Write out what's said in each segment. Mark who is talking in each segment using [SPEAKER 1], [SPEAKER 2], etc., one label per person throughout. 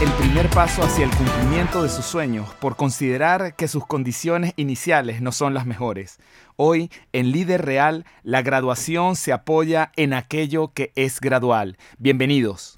[SPEAKER 1] el primer paso hacia el cumplimiento de sus sueños por considerar que sus condiciones iniciales no son las mejores. Hoy, en Líder Real, la graduación se apoya en aquello que es gradual. Bienvenidos.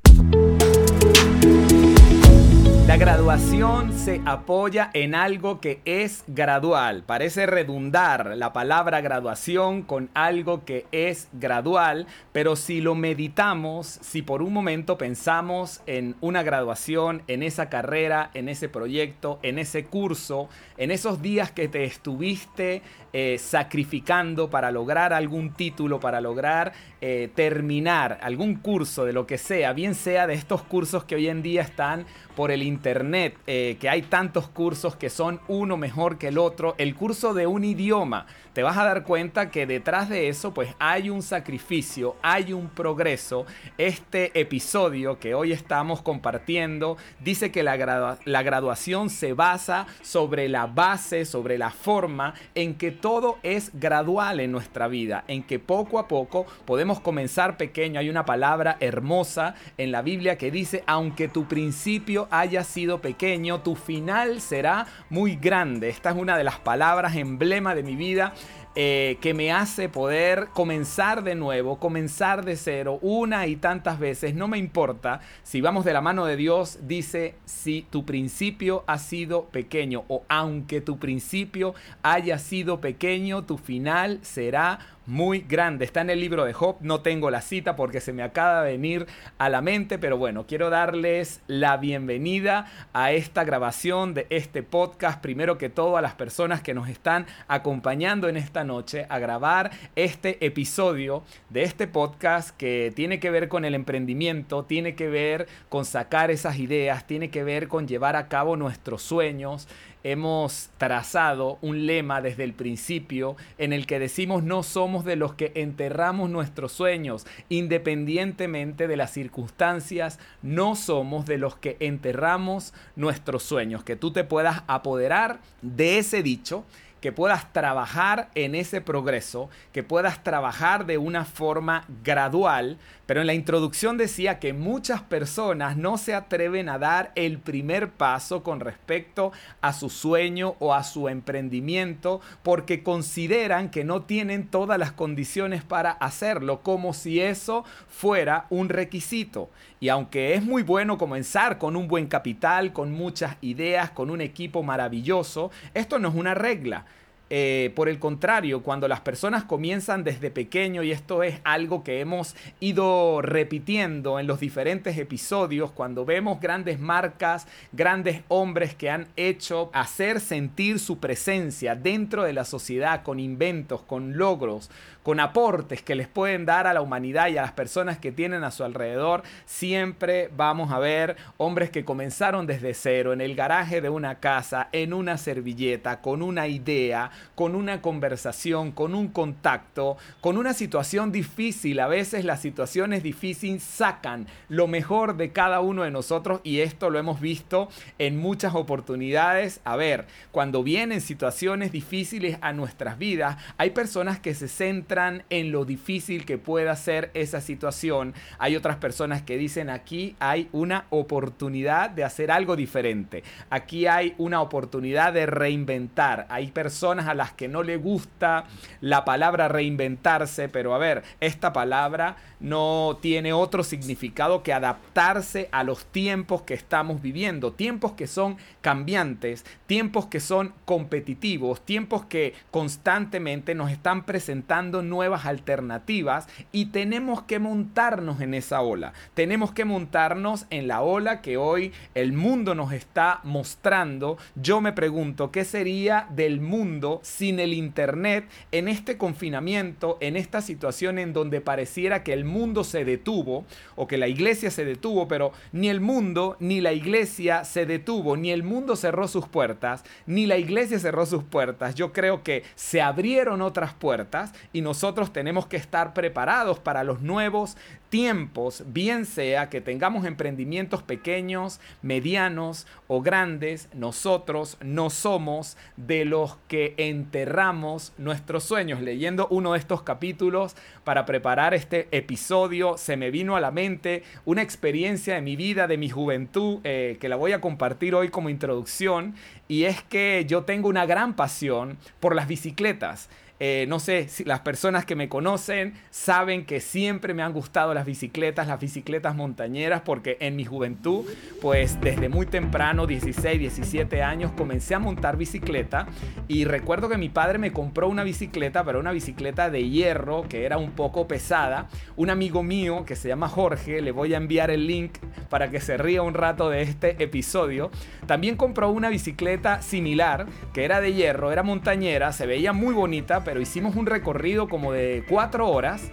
[SPEAKER 1] La graduación se apoya en algo que es gradual. Parece redundar la palabra graduación con algo que es gradual, pero si lo meditamos, si por un momento pensamos en una graduación, en esa carrera, en ese proyecto, en ese curso, en esos días que te estuviste eh, sacrificando para lograr algún título, para lograr eh, terminar algún curso de lo que sea, bien sea de estos cursos que hoy en día están por el internet, eh, que hay tantos cursos que son uno mejor que el otro, el curso de un idioma, te vas a dar cuenta que detrás de eso pues hay un sacrificio, hay un progreso. Este episodio que hoy estamos compartiendo dice que la, la graduación se basa sobre la base, sobre la forma en que todo es gradual en nuestra vida, en que poco a poco podemos comenzar pequeño. Hay una palabra hermosa en la Biblia que dice, aunque tu principio haya sido pequeño, tu final será muy grande. Esta es una de las palabras emblema de mi vida eh, que me hace poder comenzar de nuevo, comenzar de cero una y tantas veces. No me importa si vamos de la mano de Dios, dice, si tu principio ha sido pequeño o aunque tu principio haya sido pequeño, tu final será muy grande. Está en el libro de Job, no tengo la cita porque se me acaba de venir a la mente, pero bueno, quiero darles la bienvenida a esta grabación de este podcast. Primero que todo a las personas que nos están acompañando en esta noche a grabar este episodio de este podcast que tiene que ver con el emprendimiento, tiene que ver con sacar esas ideas, tiene que ver con llevar a cabo nuestros sueños hemos trazado un lema desde el principio en el que decimos no somos de los que enterramos nuestros sueños, independientemente de las circunstancias, no somos de los que enterramos nuestros sueños, que tú te puedas apoderar de ese dicho que puedas trabajar en ese progreso, que puedas trabajar de una forma gradual, pero en la introducción decía que muchas personas no se atreven a dar el primer paso con respecto a su sueño o a su emprendimiento porque consideran que no tienen todas las condiciones para hacerlo, como si eso fuera un requisito. Y aunque es muy bueno comenzar con un buen capital, con muchas ideas, con un equipo maravilloso, esto no es una regla. Eh, por el contrario, cuando las personas comienzan desde pequeño, y esto es algo que hemos ido repitiendo en los diferentes episodios, cuando vemos grandes marcas, grandes hombres que han hecho hacer sentir su presencia dentro de la sociedad con inventos, con logros, con aportes que les pueden dar a la humanidad y a las personas que tienen a su alrededor, siempre vamos a ver hombres que comenzaron desde cero, en el garaje de una casa, en una servilleta, con una idea, con una conversación, con un contacto, con una situación difícil. A veces las situaciones difíciles sacan lo mejor de cada uno de nosotros y esto lo hemos visto en muchas oportunidades. A ver, cuando vienen situaciones difíciles a nuestras vidas, hay personas que se en lo difícil que pueda ser esa situación. Hay otras personas que dicen aquí hay una oportunidad de hacer algo diferente. Aquí hay una oportunidad de reinventar. Hay personas a las que no le gusta la palabra reinventarse, pero a ver, esta palabra no tiene otro significado que adaptarse a los tiempos que estamos viviendo, tiempos que son cambiantes, tiempos que son competitivos, tiempos que constantemente nos están presentando nuevas alternativas y tenemos que montarnos en esa ola, tenemos que montarnos en la ola que hoy el mundo nos está mostrando. Yo me pregunto, ¿qué sería del mundo sin el Internet en este confinamiento, en esta situación en donde pareciera que el mundo se detuvo o que la iglesia se detuvo, pero ni el mundo ni la iglesia se detuvo, ni el mundo cerró sus puertas, ni la iglesia cerró sus puertas. Yo creo que se abrieron otras puertas y nosotros tenemos que estar preparados para los nuevos tiempos, bien sea que tengamos emprendimientos pequeños, medianos o grandes, nosotros no somos de los que enterramos nuestros sueños. Leyendo uno de estos capítulos para preparar este episodio, se me vino a la mente una experiencia de mi vida, de mi juventud, eh, que la voy a compartir hoy como introducción. Y es que yo tengo una gran pasión por las bicicletas. Eh, no sé si las personas que me conocen saben que siempre me han gustado las bicicletas, las bicicletas montañeras, porque en mi juventud, pues desde muy temprano, 16, 17 años, comencé a montar bicicleta y recuerdo que mi padre me compró una bicicleta, pero una bicicleta de hierro que era un poco pesada. Un amigo mío que se llama Jorge, le voy a enviar el link para que se ría un rato de este episodio, también compró una bicicleta similar que era de hierro, era montañera, se veía muy bonita, pero hicimos un recorrido como de cuatro horas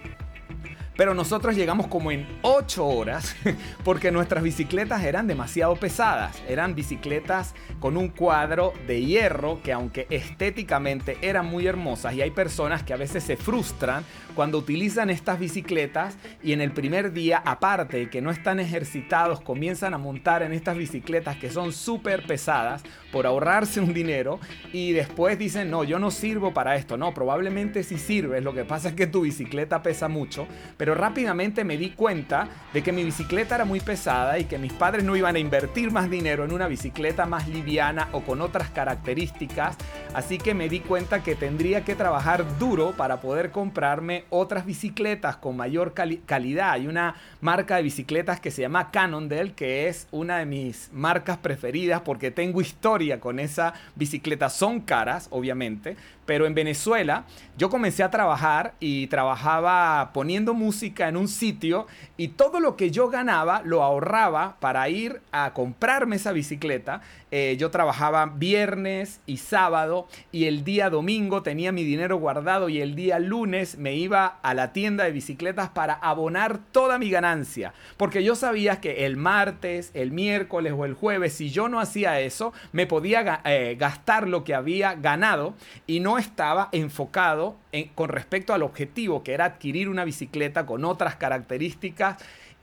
[SPEAKER 1] pero nosotros llegamos como en 8 horas porque nuestras bicicletas eran demasiado pesadas. Eran bicicletas con un cuadro de hierro que aunque estéticamente eran muy hermosas y hay personas que a veces se frustran cuando utilizan estas bicicletas y en el primer día, aparte que no están ejercitados, comienzan a montar en estas bicicletas que son súper pesadas por ahorrarse un dinero y después dicen, no, yo no sirvo para esto. No, probablemente sí sirves, lo que pasa es que tu bicicleta pesa mucho, pero rápidamente me di cuenta de que mi bicicleta era muy pesada y que mis padres no iban a invertir más dinero en una bicicleta más liviana o con otras características, así que me di cuenta que tendría que trabajar duro para poder comprarme otras bicicletas con mayor calidad. Hay una marca de bicicletas que se llama Cannondale, que es una de mis marcas preferidas porque tengo historia con esa bicicleta. Son caras, obviamente, pero en Venezuela yo comencé a trabajar y trabajaba poniendo música en un sitio y todo lo que yo ganaba lo ahorraba para ir a comprarme esa bicicleta. Eh, yo trabajaba viernes y sábado y el día domingo tenía mi dinero guardado y el día lunes me iba a la tienda de bicicletas para abonar toda mi ganancia. Porque yo sabía que el martes, el miércoles o el jueves, si yo no hacía eso, me podía eh, gastar lo que había ganado y no estaba enfocado con respecto al objetivo, que era adquirir una bicicleta con otras características.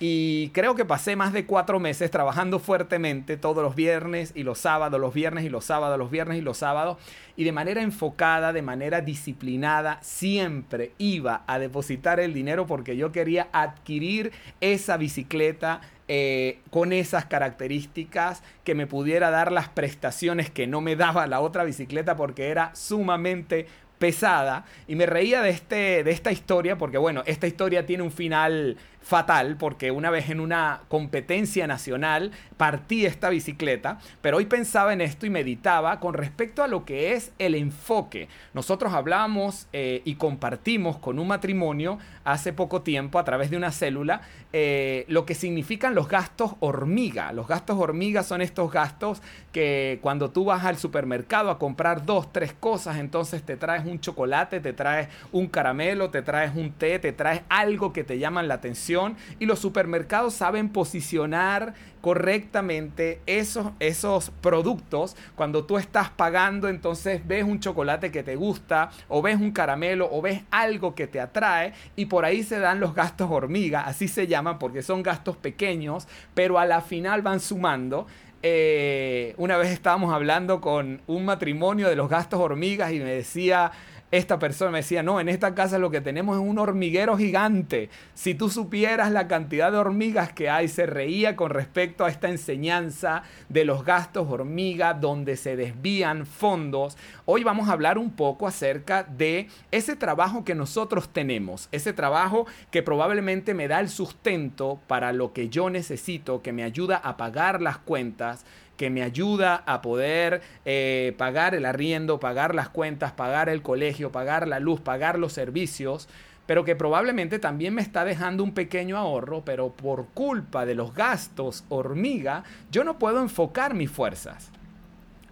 [SPEAKER 1] Y creo que pasé más de cuatro meses trabajando fuertemente todos los viernes y los sábados, los viernes y los sábados, los viernes y los sábados. Y de manera enfocada, de manera disciplinada, siempre iba a depositar el dinero porque yo quería adquirir esa bicicleta eh, con esas características, que me pudiera dar las prestaciones que no me daba la otra bicicleta porque era sumamente pesada y me reía de, este, de esta historia porque bueno, esta historia tiene un final fatal porque una vez en una competencia nacional partí esta bicicleta, pero hoy pensaba en esto y meditaba con respecto a lo que es el enfoque. Nosotros hablamos eh, y compartimos con un matrimonio hace poco tiempo a través de una célula eh, lo que significan los gastos hormiga. Los gastos hormiga son estos gastos que cuando tú vas al supermercado a comprar dos, tres cosas, entonces te traes un chocolate, te traes un caramelo, te traes un té, te traes algo que te llama la atención y los supermercados saben posicionar correctamente esos, esos productos. Cuando tú estás pagando entonces ves un chocolate que te gusta o ves un caramelo o ves algo que te atrae y por ahí se dan los gastos hormiga así se llaman porque son gastos pequeños pero a la final van sumando. Eh, una vez estábamos hablando con un matrimonio de los gastos hormigas y me decía esta persona me decía, no, en esta casa lo que tenemos es un hormiguero gigante. Si tú supieras la cantidad de hormigas que hay, se reía con respecto a esta enseñanza de los gastos hormiga, donde se desvían fondos. Hoy vamos a hablar un poco acerca de ese trabajo que nosotros tenemos, ese trabajo que probablemente me da el sustento para lo que yo necesito, que me ayuda a pagar las cuentas, que me ayuda a poder eh, pagar el arriendo, pagar las cuentas, pagar el colegio, pagar la luz, pagar los servicios, pero que probablemente también me está dejando un pequeño ahorro, pero por culpa de los gastos hormiga, yo no puedo enfocar mis fuerzas.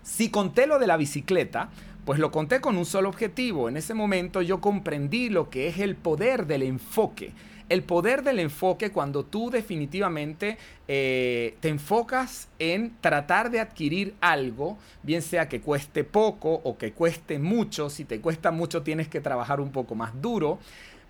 [SPEAKER 1] Si conté lo de la bicicleta, pues lo conté con un solo objetivo. En ese momento yo comprendí lo que es el poder del enfoque el poder del enfoque cuando tú definitivamente eh, te enfocas en tratar de adquirir algo, bien sea que cueste poco o que cueste mucho, si te cuesta mucho tienes que trabajar un poco más duro,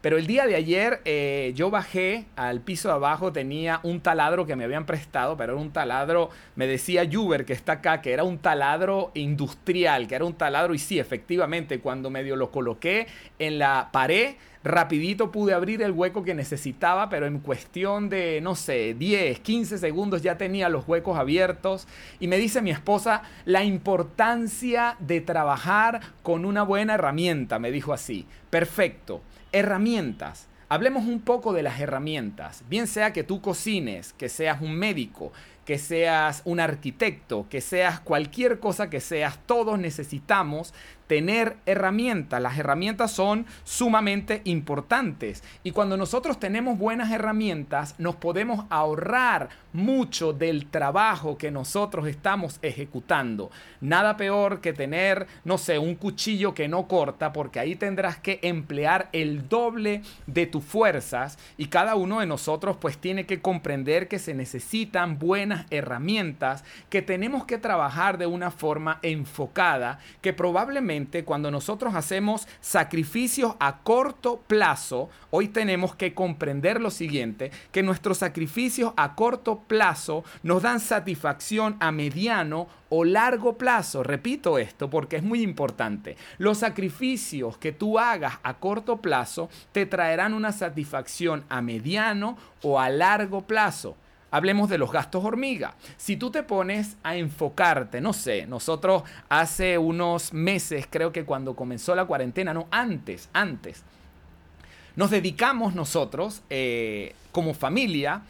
[SPEAKER 1] Pero el día de ayer eh, yo bajé al piso de abajo, tenía un taladro que me habían prestado, pero era un taladro, me decía Juber que está acá, que era un taladro industrial, que era un taladro y sí, efectivamente, cuando medio lo coloqué en la pared, rapidito pude abrir el hueco que necesitaba, pero en cuestión de, no sé, 10, 15 segundos ya tenía los huecos abiertos. Y me dice mi esposa la importancia de trabajar con una buena herramienta, me dijo así. Perfecto. Herramientas. Hablemos un poco de las herramientas. Bien sea que tú cocines, que seas un médico, que seas un arquitecto, que seas cualquier cosa que seas, todos necesitamos tener herramientas. Las herramientas son sumamente importantes y cuando nosotros tenemos buenas herramientas nos podemos ahorrar mucho del trabajo que nosotros estamos ejecutando. Nada peor que tener, no sé, un cuchillo que no corta porque ahí tendrás que emplear el doble de tus fuerzas y cada uno de nosotros pues tiene que comprender que se necesitan buenas herramientas, que tenemos que trabajar de una forma enfocada, que probablemente cuando nosotros hacemos sacrificios a corto plazo, hoy tenemos que comprender lo siguiente, que nuestros sacrificios a corto plazo nos dan satisfacción a mediano o largo plazo. Repito esto porque es muy importante. Los sacrificios que tú hagas a corto plazo te traerán una satisfacción a mediano o a largo plazo. Hablemos de los gastos hormiga. Si tú te pones a enfocarte, no sé, nosotros hace unos meses, creo que cuando comenzó la cuarentena, no, antes, antes, nos dedicamos nosotros eh, como familia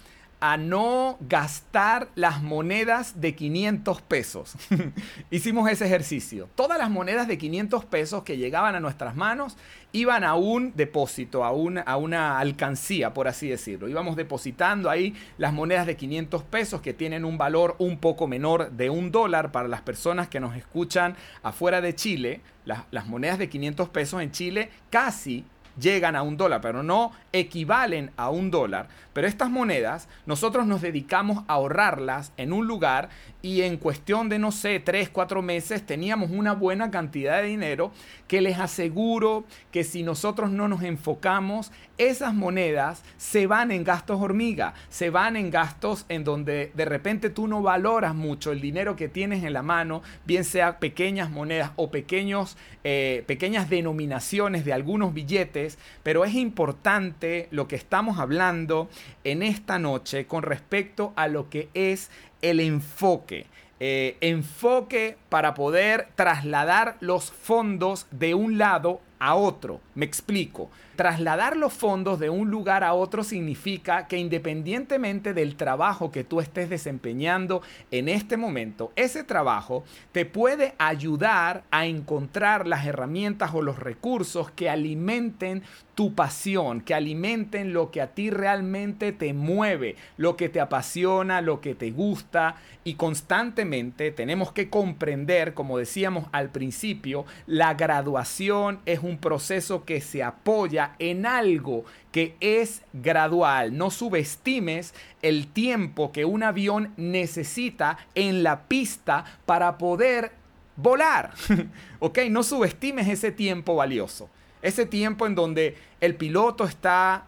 [SPEAKER 1] a no gastar las monedas de 500 pesos. Hicimos ese ejercicio. Todas las monedas de 500 pesos que llegaban a nuestras manos iban a un depósito, a, a una alcancía, por así decirlo. Íbamos depositando ahí las monedas de 500 pesos que tienen un valor un poco menor de un dólar para las personas que nos escuchan afuera de Chile. Las, las monedas de 500 pesos en Chile casi llegan a un dólar, pero no equivalen a un dólar. Pero estas monedas nosotros nos dedicamos a ahorrarlas en un lugar y en cuestión de, no sé, tres, cuatro meses teníamos una buena cantidad de dinero que les aseguro que si nosotros no nos enfocamos, esas monedas se van en gastos hormiga, se van en gastos en donde de repente tú no valoras mucho el dinero que tienes en la mano, bien sea pequeñas monedas o pequeños, eh, pequeñas denominaciones de algunos billetes, pero es importante lo que estamos hablando en esta noche con respecto a lo que es el enfoque. Eh, enfoque para poder trasladar los fondos de un lado a otro. Me explico. Trasladar los fondos de un lugar a otro significa que independientemente del trabajo que tú estés desempeñando en este momento, ese trabajo te puede ayudar a encontrar las herramientas o los recursos que alimenten tu pasión, que alimenten lo que a ti realmente te mueve, lo que te apasiona, lo que te gusta y constantemente tenemos que comprender, como decíamos al principio, la graduación es un proceso que se apoya en algo que es gradual. No subestimes el tiempo que un avión necesita en la pista para poder volar. ¿Ok? No subestimes ese tiempo valioso. Ese tiempo en donde el piloto está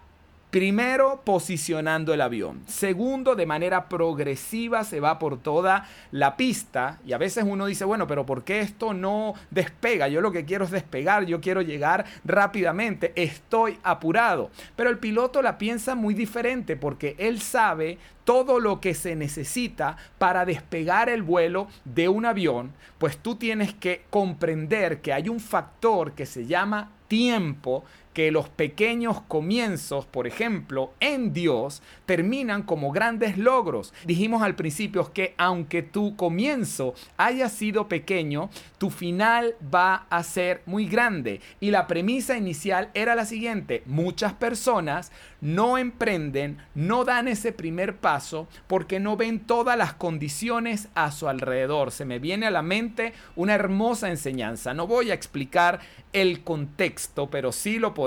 [SPEAKER 1] Primero, posicionando el avión. Segundo, de manera progresiva se va por toda la pista. Y a veces uno dice, bueno, pero ¿por qué esto no despega? Yo lo que quiero es despegar, yo quiero llegar rápidamente, estoy apurado. Pero el piloto la piensa muy diferente porque él sabe todo lo que se necesita para despegar el vuelo de un avión, pues tú tienes que comprender que hay un factor que se llama tiempo que los pequeños comienzos, por ejemplo, en Dios, terminan como grandes logros. Dijimos al principio que aunque tu comienzo haya sido pequeño, tu final va a ser muy grande. Y la premisa inicial era la siguiente, muchas personas no emprenden, no dan ese primer paso porque no ven todas las condiciones a su alrededor. Se me viene a la mente una hermosa enseñanza. No voy a explicar el contexto, pero sí lo podemos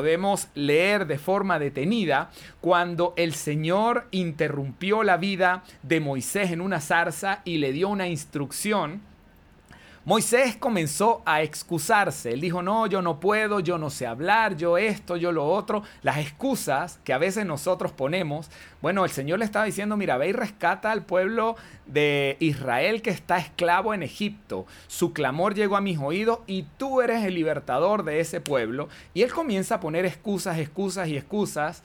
[SPEAKER 1] leer de forma detenida cuando el Señor interrumpió la vida de Moisés en una zarza y le dio una instrucción Moisés comenzó a excusarse. Él dijo, no, yo no puedo, yo no sé hablar, yo esto, yo lo otro. Las excusas que a veces nosotros ponemos. Bueno, el Señor le estaba diciendo, mira, ve y rescata al pueblo de Israel que está esclavo en Egipto. Su clamor llegó a mis oídos y tú eres el libertador de ese pueblo. Y él comienza a poner excusas, excusas y excusas.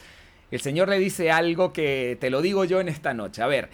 [SPEAKER 1] El Señor le dice algo que te lo digo yo en esta noche. A ver,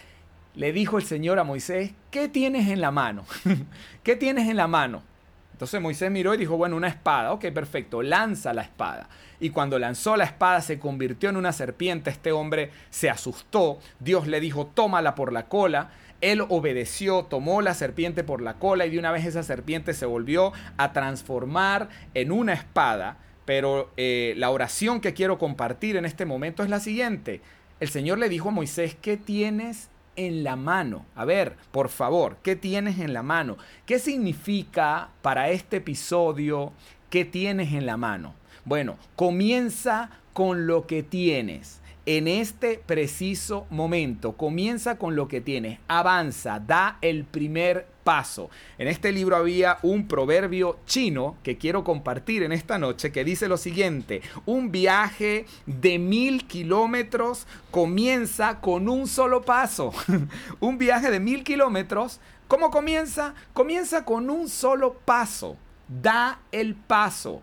[SPEAKER 1] le dijo el Señor a Moisés, ¿qué tienes en la mano? ¿Qué tienes en la mano? Entonces Moisés miró y dijo, bueno, una espada. Ok, perfecto, lanza la espada. Y cuando lanzó la espada se convirtió en una serpiente. Este hombre se asustó. Dios le dijo, tómala por la cola. Él obedeció, tomó la serpiente por la cola y de una vez esa serpiente se volvió a transformar en una espada. Pero eh, la oración que quiero compartir en este momento es la siguiente. El Señor le dijo a Moisés, ¿qué tienes en la mano? A ver, por favor, ¿qué tienes en la mano? ¿Qué significa para este episodio qué tienes en la mano? Bueno, comienza con lo que tienes en este preciso momento. Comienza con lo que tienes, avanza, da el primer paso. En este libro había un proverbio chino que quiero compartir en esta noche que dice lo siguiente, un viaje de mil kilómetros comienza con un solo paso. un viaje de mil kilómetros, ¿cómo comienza? Comienza con un solo paso. Da el paso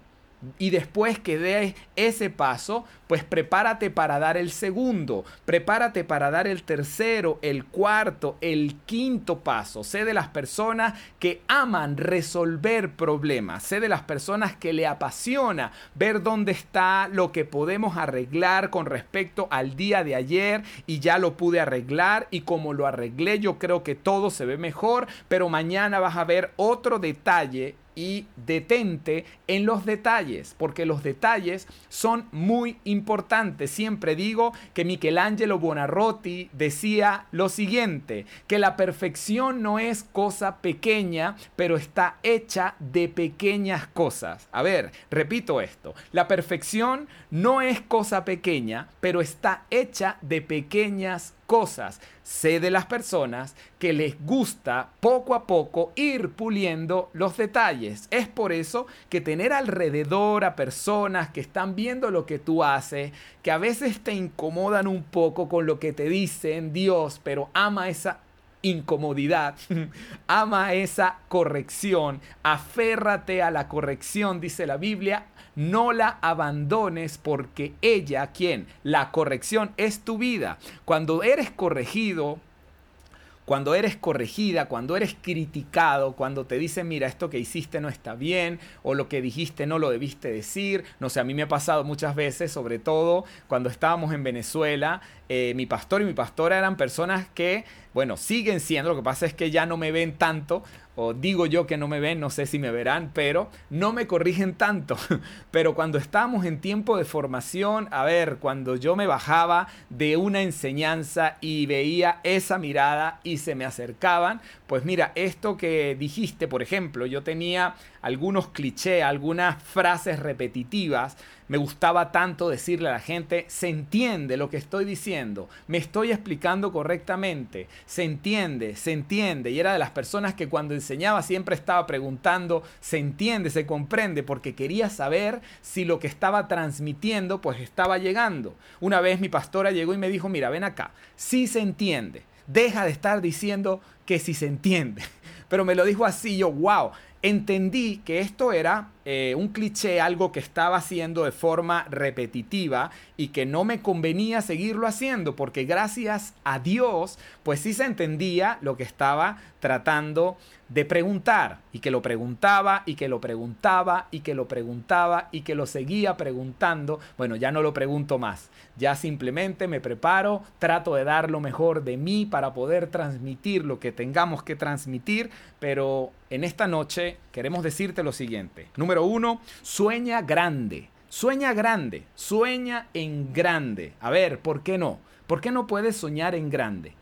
[SPEAKER 1] y después que des ese paso, pues prepárate para dar el segundo, prepárate para dar el tercero, el cuarto, el quinto paso. Sé de las personas que aman resolver problemas, sé de las personas que le apasiona ver dónde está lo que podemos arreglar con respecto al día de ayer y ya lo pude arreglar y como lo arreglé yo creo que todo se ve mejor, pero mañana vas a ver otro detalle y detente en los detalles, porque los detalles son muy importantes. Siempre digo que Michelangelo Buonarroti decía lo siguiente, que la perfección no es cosa pequeña, pero está hecha de pequeñas cosas. A ver, repito esto, la perfección no es cosa pequeña, pero está hecha de pequeñas cosas. Sé de las personas que les gusta poco a poco ir puliendo los detalles. Es por eso que tener alrededor a personas que están viendo lo que tú haces, que a veces te incomodan un poco con lo que te dicen Dios, pero ama esa incomodidad, ama esa corrección, aférrate a la corrección, dice la Biblia, no la abandones porque ella, quien, la corrección es tu vida. Cuando eres corregido, cuando eres corregida, cuando eres criticado, cuando te dicen, mira, esto que hiciste no está bien, o lo que dijiste no lo debiste decir. No sé, a mí me ha pasado muchas veces, sobre todo cuando estábamos en Venezuela, eh, mi pastor y mi pastora eran personas que, bueno, siguen siendo, lo que pasa es que ya no me ven tanto, o digo yo que no me ven, no sé si me verán, pero no me corrigen tanto. Pero cuando estábamos en tiempo de formación, a ver, cuando yo me bajaba de una enseñanza y veía esa mirada y se me acercaban, pues mira, esto que dijiste, por ejemplo, yo tenía algunos clichés, algunas frases repetitivas, me gustaba tanto decirle a la gente, se entiende lo que estoy diciendo, me estoy explicando correctamente, se entiende, se entiende. Y era de las personas que cuando enseñaba siempre estaba preguntando, se entiende, se comprende, porque quería saber si lo que estaba transmitiendo pues estaba llegando. Una vez mi pastora llegó y me dijo, mira, ven acá, sí se entiende, deja de estar diciendo que sí se entiende. Pero me lo dijo así, yo, wow, entendí que esto era eh, un cliché, algo que estaba haciendo de forma repetitiva y que no me convenía seguirlo haciendo porque gracias a Dios pues sí se entendía lo que estaba tratando de preguntar y que lo preguntaba y que lo preguntaba y que lo preguntaba y que lo seguía preguntando. Bueno, ya no lo pregunto más, ya simplemente me preparo, trato de dar lo mejor de mí para poder transmitir lo que tengamos que transmitir, pero en esta noche queremos decirte lo siguiente. Número uno, sueña grande. Sueña grande, sueña en grande. A ver, ¿por qué no? ¿Por qué no puedes soñar en grande?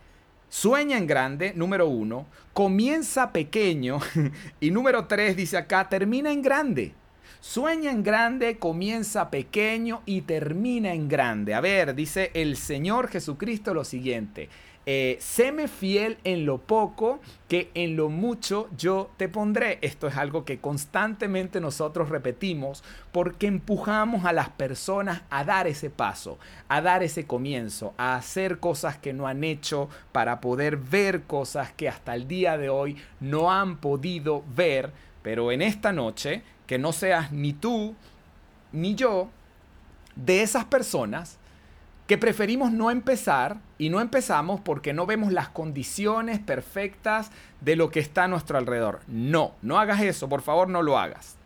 [SPEAKER 1] Sueña en grande, número uno. Comienza pequeño. y número tres dice acá, termina en grande. Sueña en grande, comienza pequeño y termina en grande. A ver, dice el Señor Jesucristo lo siguiente. Eh, séme fiel en lo poco, que en lo mucho yo te pondré. Esto es algo que constantemente nosotros repetimos porque empujamos a las personas a dar ese paso, a dar ese comienzo, a hacer cosas que no han hecho para poder ver cosas que hasta el día de hoy no han podido ver. Pero en esta noche, que no seas ni tú ni yo de esas personas que preferimos no empezar y no empezamos porque no vemos las condiciones perfectas de lo que está a nuestro alrededor. No, no hagas eso, por favor no lo hagas.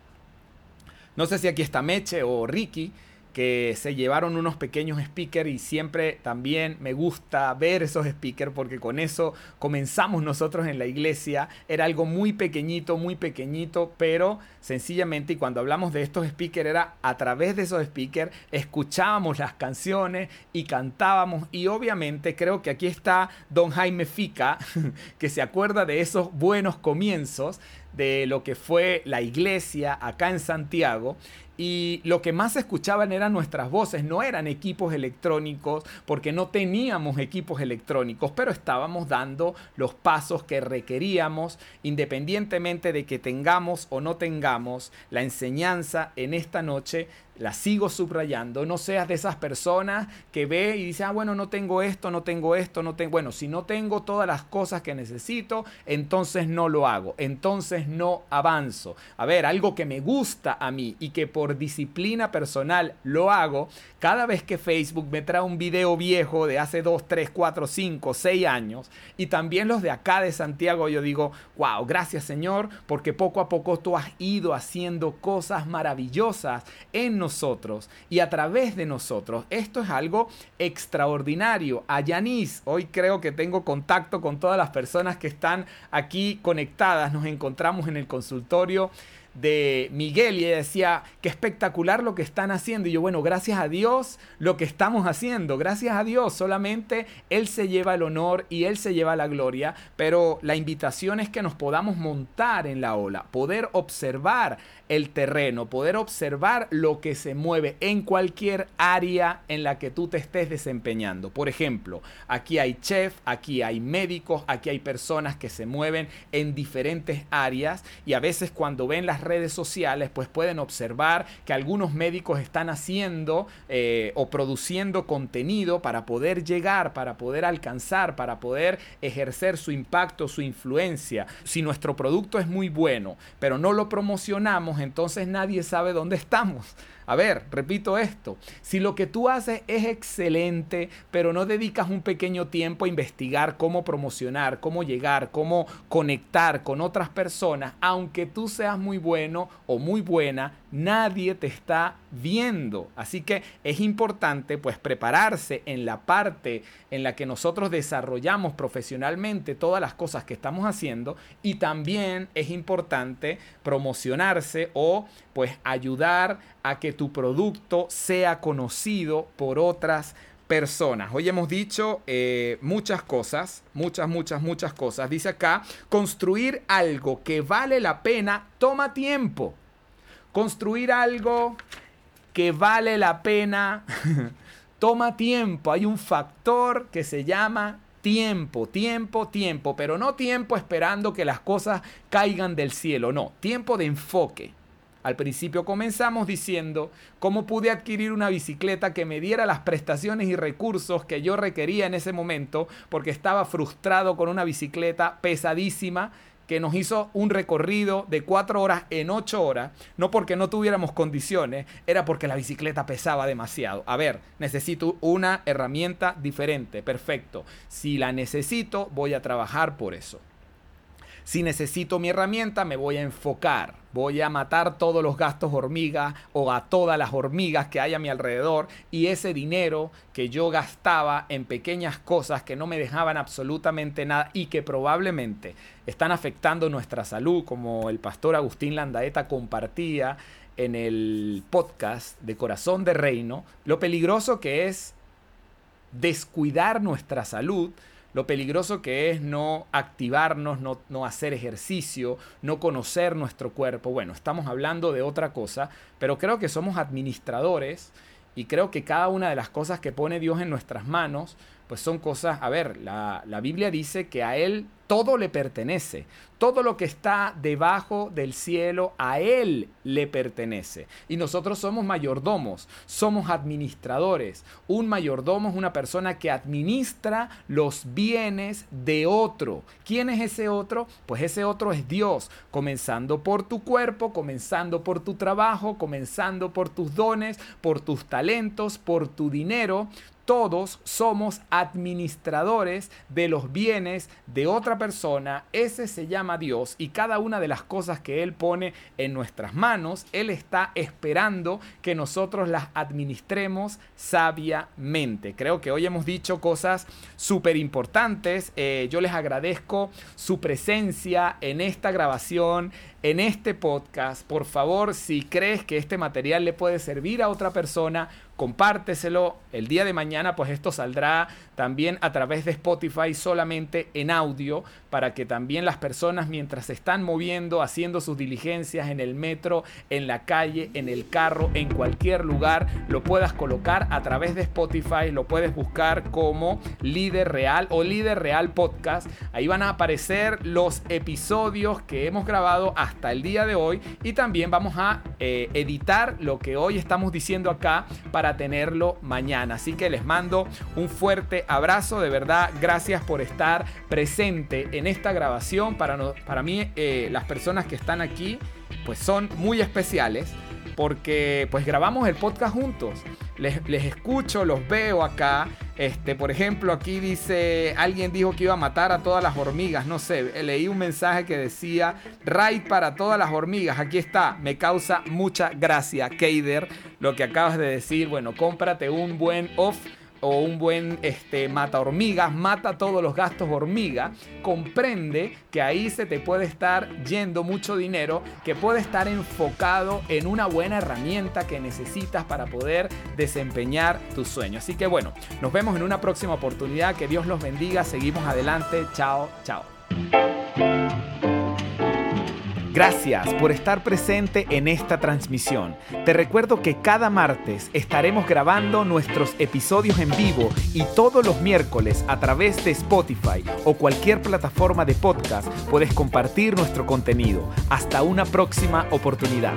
[SPEAKER 1] No sé si aquí está Meche o Ricky, que se llevaron unos pequeños speakers y siempre también me gusta ver esos speakers porque con eso comenzamos nosotros en la iglesia. Era algo muy pequeñito, muy pequeñito, pero sencillamente y cuando hablamos de estos speakers era a través de esos speakers escuchábamos las canciones y cantábamos y obviamente creo que aquí está don Jaime Fica que se acuerda de esos buenos comienzos de lo que fue la iglesia acá en Santiago y lo que más escuchaban eran nuestras voces, no eran equipos electrónicos, porque no teníamos equipos electrónicos, pero estábamos dando los pasos que requeríamos, independientemente de que tengamos o no tengamos la enseñanza en esta noche la sigo subrayando, no seas de esas personas que ve y dice, ah, bueno, no tengo esto, no tengo esto, no tengo, bueno, si no tengo todas las cosas que necesito, entonces no lo hago, entonces no avanzo. A ver, algo que me gusta a mí y que por disciplina personal lo hago, cada vez que Facebook me trae un video viejo de hace 2, 3, 4, 5, 6 años, y también los de acá de Santiago, yo digo, wow, gracias Señor, porque poco a poco tú has ido haciendo cosas maravillosas en nosotros nosotros y a través de nosotros. Esto es algo extraordinario. A Yanis, hoy creo que tengo contacto con todas las personas que están aquí conectadas. Nos encontramos en el consultorio de Miguel y ella decía, qué espectacular lo que están haciendo. Y yo, bueno, gracias a Dios lo que estamos haciendo, gracias a Dios, solamente Él se lleva el honor y Él se lleva la gloria, pero la invitación es que nos podamos montar en la ola, poder observar el terreno, poder observar lo que se mueve en cualquier área en la que tú te estés desempeñando. Por ejemplo, aquí hay chef, aquí hay médicos, aquí hay personas que se mueven en diferentes áreas y a veces cuando ven las redes sociales pues pueden observar que algunos médicos están haciendo eh, o produciendo contenido para poder llegar, para poder alcanzar, para poder ejercer su impacto, su influencia. Si nuestro producto es muy bueno, pero no lo promocionamos, entonces nadie sabe dónde estamos. A ver, repito esto, si lo que tú haces es excelente, pero no dedicas un pequeño tiempo a investigar cómo promocionar, cómo llegar, cómo conectar con otras personas, aunque tú seas muy bueno o muy buena, nadie te está viendo. Así que es importante pues prepararse en la parte en la que nosotros desarrollamos profesionalmente todas las cosas que estamos haciendo y también es importante promocionarse o pues ayudar a que tu producto sea conocido por otras personas. Hoy hemos dicho eh, muchas cosas, muchas, muchas, muchas cosas. Dice acá, construir algo que vale la pena toma tiempo. Construir algo que vale la pena toma tiempo. Hay un factor que se llama tiempo, tiempo, tiempo, pero no tiempo esperando que las cosas caigan del cielo, no, tiempo de enfoque. Al principio comenzamos diciendo cómo pude adquirir una bicicleta que me diera las prestaciones y recursos que yo requería en ese momento porque estaba frustrado con una bicicleta pesadísima que nos hizo un recorrido de cuatro horas en ocho horas, no porque no tuviéramos condiciones, era porque la bicicleta pesaba demasiado. A ver, necesito una herramienta diferente, perfecto. Si la necesito, voy a trabajar por eso. Si necesito mi herramienta, me voy a enfocar. Voy a matar todos los gastos hormigas o a todas las hormigas que hay a mi alrededor y ese dinero que yo gastaba en pequeñas cosas que no me dejaban absolutamente nada y que probablemente están afectando nuestra salud, como el pastor Agustín Landaeta compartía en el podcast de Corazón de Reino, lo peligroso que es descuidar nuestra salud lo peligroso que es no activarnos, no, hacer ejercicio, no conocer nuestro cuerpo. Bueno, estamos hablando de otra cosa, pero creo que somos administradores y creo que cada una de las cosas que pone Dios en nuestras manos, pues son cosas, a ver, la, la Biblia dice que a Él todo le pertenece. Todo lo que está debajo del cielo a Él le pertenece. Y nosotros somos mayordomos, somos administradores. Un mayordomo es una persona que administra los bienes de otro. ¿Quién es ese otro? Pues ese otro es Dios, comenzando por tu cuerpo, comenzando por tu trabajo, comenzando por tus dones, por tus talentos, por tu dinero todos somos administradores de los bienes de otra persona. Ese se llama Dios y cada una de las cosas que Él pone en nuestras manos, Él está esperando que nosotros las administremos sabiamente. Creo que hoy hemos dicho cosas súper importantes. Eh, yo les agradezco su presencia en esta grabación en este podcast. Por favor, si crees que este material le puede servir a otra persona, compárteselo. El día de mañana, pues esto saldrá también a través de Spotify solamente en audio para que también las personas mientras se están moviendo, haciendo sus diligencias en el metro, en la calle, en el carro, en cualquier lugar, lo puedas colocar a través de Spotify, lo puedes buscar como líder real o líder real podcast. Ahí van a aparecer los episodios que hemos grabado hasta el día de hoy y también vamos a eh, editar lo que hoy estamos diciendo acá para tenerlo mañana. Así que les mando un fuerte abrazo, de verdad, gracias por estar presente en esta grabación. Para, para mí, eh, las personas que están aquí, pues son muy especiales porque pues grabamos el podcast juntos. Les, les, escucho, los veo acá. Este, por ejemplo, aquí dice, alguien dijo que iba a matar a todas las hormigas. No sé, leí un mensaje que decía, raid para todas las hormigas. Aquí está, me causa mucha gracia, Keider, lo que acabas de decir. Bueno, cómprate un buen off o un buen este, mata hormigas, mata todos los gastos hormiga, comprende que ahí se te puede estar yendo mucho dinero, que puede estar enfocado en una buena herramienta que necesitas para poder desempeñar tu sueño. Así que bueno, nos vemos en una próxima oportunidad, que Dios los bendiga, seguimos adelante, chao, chao. Gracias por estar presente en esta transmisión. Te recuerdo que cada martes estaremos grabando nuestros episodios en vivo y todos los miércoles a través de Spotify o cualquier plataforma de podcast puedes compartir nuestro contenido. Hasta una próxima oportunidad.